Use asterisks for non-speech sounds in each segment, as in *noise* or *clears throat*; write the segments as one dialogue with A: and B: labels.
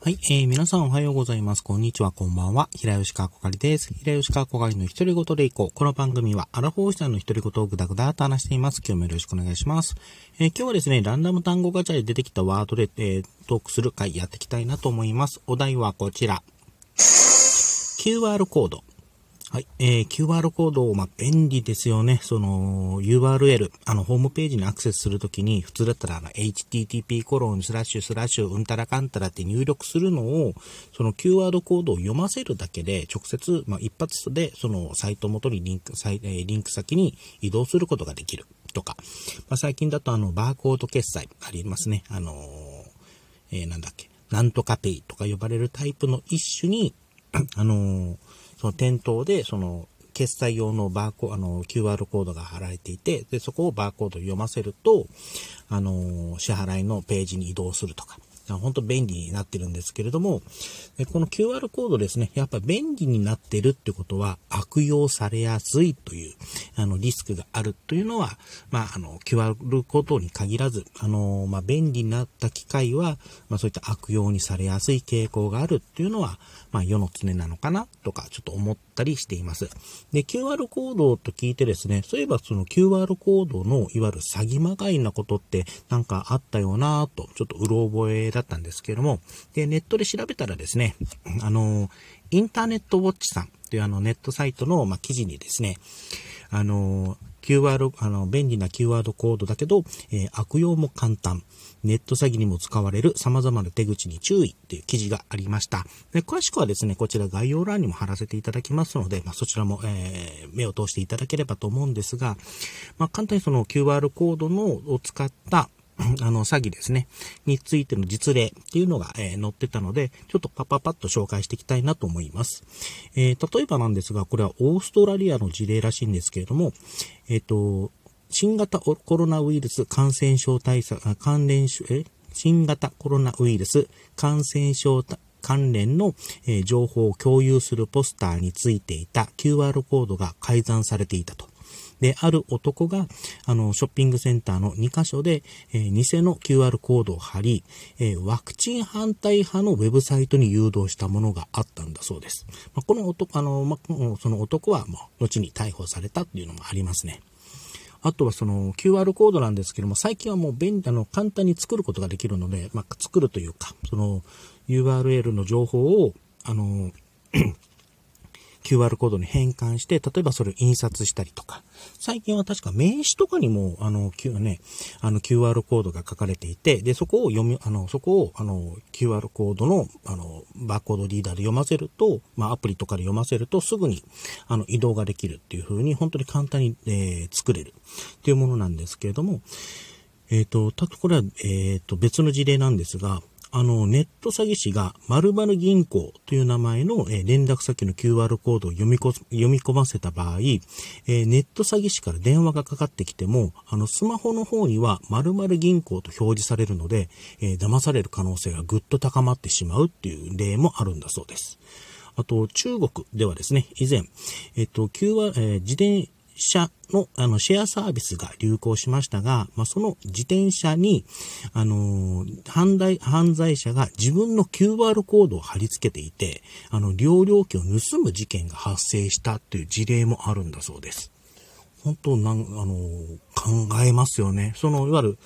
A: はい、えー、皆さんおはようございます。こんにちは、こんばんは。平吉川こかりです。平吉川こかりの独り言でいこう。この番組は、アラフォーシャンの独り言をぐだぐだと話しています。今日もよろしくお願いします。えー、今日はですね、ランダム単語ガチャで出てきたワードで、えー、トークする回やっていきたいなと思います。お題はこちら。QR コード。はい。えー、QR コード、まあ、便利ですよね。その、URL、あの、ホームページにアクセスするときに、普通だったら、あの、http コロンスラッシュスラッシュうんたらかんたらって入力するのを、その QR コードを読ませるだけで、直接、まあ、一発で、その、サイト元にリンク、サイリンク先に移動することができる。とか。まあ、最近だと、あの、バーコード決済ありますね。あのえー、なんだっけ。なんとかペイとか呼ばれるタイプの一種に、*clears throat* あのーその店頭で、その、決済用のバーコあの、QR コードが貼られていて、で、そこをバーコード読ませると、あの、支払いのページに移動するとか、本当便利になってるんですけれども、この QR コードですね、やっぱ便利になってるってことは悪用されやすいという、あの、リスクがあるというのは、まあ、あの、QR コードに限らず、あの、まあ、便利になった機械は、まあ、そういった悪用にされやすい傾向があるっていうのは、まあ、世の常なのかなとか、ちょっと思ったりしています。で、QR コードと聞いてですね、そういえばその QR コードの、いわゆる詐欺まがいなことってなんかあったよなと、ちょっとうろ覚えだだったんですけれども、で、ネットで調べたらですね、*clears throat* あの、インターネットウォッチさんというあのネットサイトの、ま、記事にですね、あの、QR、あの、便利な QR コードだけど、えー、悪用も簡単。ネット詐欺にも使われる様々な手口に注意という記事がありました。で詳しくはですね、こちら概要欄にも貼らせていただきますので、まあ、そちらも、えー、目を通していただければと思うんですが、まあ、簡単にその QR コードのを使った *clears throat* あの、詐欺ですね、についての実例っていうのが、えー、載ってたので、ちょっとパパパッと紹介していきたいなと思います。えー、例えばなんですが、これはオーストラリアの事例らしいんですけれども、えっ、ー、と、新型コロナウイルス感染症対策、関連症、え新型コロナウイルス感染症関連の、え、情報を共有するポスターについていた QR コードが改ざんされていたと。で、ある男が、あの、ショッピングセンターの2カ所で、えー、偽の QR コードを貼り、えー、ワクチン反対派のウェブサイトに誘導したものがあったんだそうです。まあ、この男、あの、まあ、その男は、もう、後に逮捕されたっていうのもありますね。あとはその QR コードなんですけども、最近はもう便利、あの、簡単に作ることができるので、まあ、作るというか、その URL の情報を、あの、QR コードに変換して、例えばそれを印刷したりとか、最近は確か名刺とかにも、あの、Q、ね、あの QR コードが書かれていて、で、そこを読み、あの、そこを、あの、QR コードの、あの、バーコードリーダーで読ませると、まあ、アプリとかで読ませると、すぐに、あの、移動ができるっていう風に、本当に簡単に、えー、作れる。っていうものなんですけれども、えっ、ー、と、たとこれは、えっ、ー、と、別の事例なんですが、あの、ネット詐欺師が〇〇銀行という名前の、え連絡先の QR コードを読み込ませた場合、えネット詐欺師から電話がかかってきても、あの、スマホの方には〇〇銀行と表示されるので、え、騙される可能性がぐっと高まってしまうっていう例もあるんだそうです。あと、中国ではですね、以前、えっと、QR、えー、自転車の、あの、シェアサービスが流行しましたが、まあ、その自転車に、あの犯罪、犯罪者が自分の QR コードを貼り付けていて、あの、両料金を盗む事件が発生したという事例もあるんだそうです。本当、なん、あの考えますよね。その、いわゆる、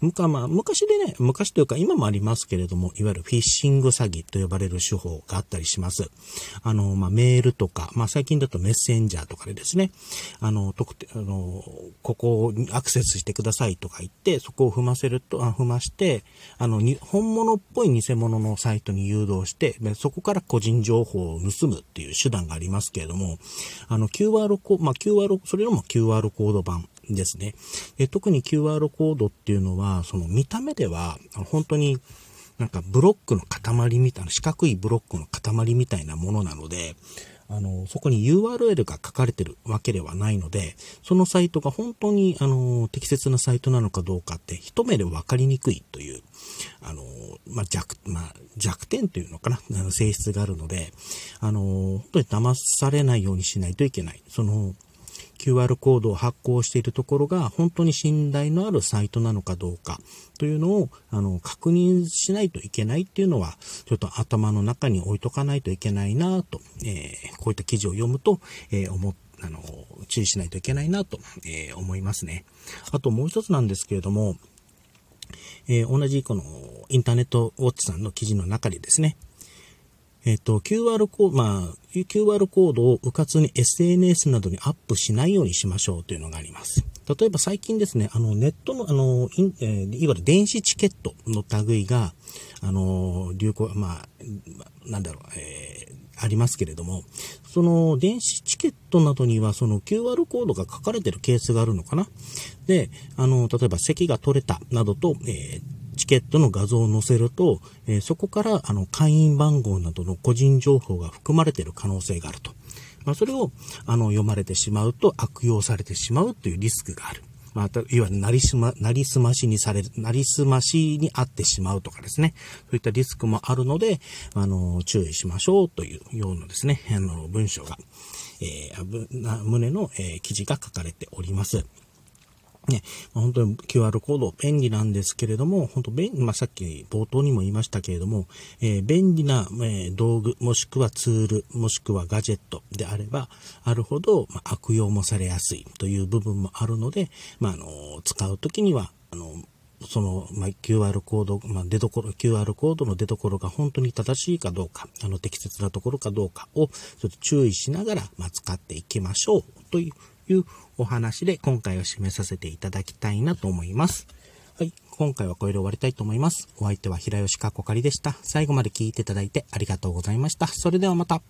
A: むか、まあ、昔でね、昔というか今もありますけれども、いわゆるフィッシング詐欺と呼ばれる手法があったりします。あの、まあ、メールとか、まあ、最近だとメッセンジャーとかでですね、あの、特定、あの、ここにアクセスしてくださいとか言って、そこを踏ませると、あ踏まして、あの、に、本物っぽい偽物のサイトに誘導して、そこから個人情報を盗むっていう手段がありますけれども、あの、QR コードまあ、QR、それでも QR コード版ですね。で特に QR コードっていうのは、その見た目では、本当になんかブロックの塊みたいな、四角いブロックの塊みたいなものなので、あの、そこに URL が書かれてるわけではないので、そのサイトが本当に、あの、適切なサイトなのかどうかって一目で分かりにくいという、あの、まあ、弱、まあ、弱点というのかな、あの性質があるので、あの、本当に騙されないようにしないといけない。その、QR コードを発行しているところが本当に信頼のあるサイトなのかどうかというのをあの確認しないといけないっていうのはちょっと頭の中に置いとかないといけないなと、えー、こういった記事を読むと、えー、思あの、注意しないといけないなと、えー、思いますね。あともう一つなんですけれども、えー、同じこのインターネットウォッチさんの記事の中でですね、えっ、と、QR コード、まあ、QR コードを迂闊に SNS などにアップしないようにしましょうというのがあります。例えば最近ですね、あの、ネットの、あの、いえー、いわゆる電子チケットの類が、あの、流行、まあ、なんだろう、えー、ありますけれども、その電子チケットなどにはその QR コードが書かれているケースがあるのかなで、あの、例えば席が取れたなどと、えーケットの画像を載せると、えー、そこからあの会員番号などの個人情報が含まれている可能性があると。まあ、それをあの読まれてしまうと悪用されてしまうというリスクがある。また、いわゆるなりすま、なりすましにされる、なりすましにあってしまうとかですね。そういったリスクもあるので、あの、注意しましょうというようなですね、あの、文章が、えー、胸の、えー、記事が書かれております。ね、本当に QR コード便利なんですけれども、本当便まあ、さっき冒頭にも言いましたけれども、えー、便利な、えー、道具、もしくはツール、もしくはガジェットであれば、あるほど、まあ、悪用もされやすいという部分もあるので、まあ、あの、使うときには、あの、その、まあ、QR コード、まあ、出所、QR コードの出所が本当に正しいかどうか、あの、適切なところかどうかを、ちょっと注意しながら、まあ、使っていきましょう、といういうお話で、今回を締めさせていただきたいなと思います。はい。今回はこれで終わりたいと思います。お相手は平吉かこかりでした。最後まで聞いていただいてありがとうございました。それではまた。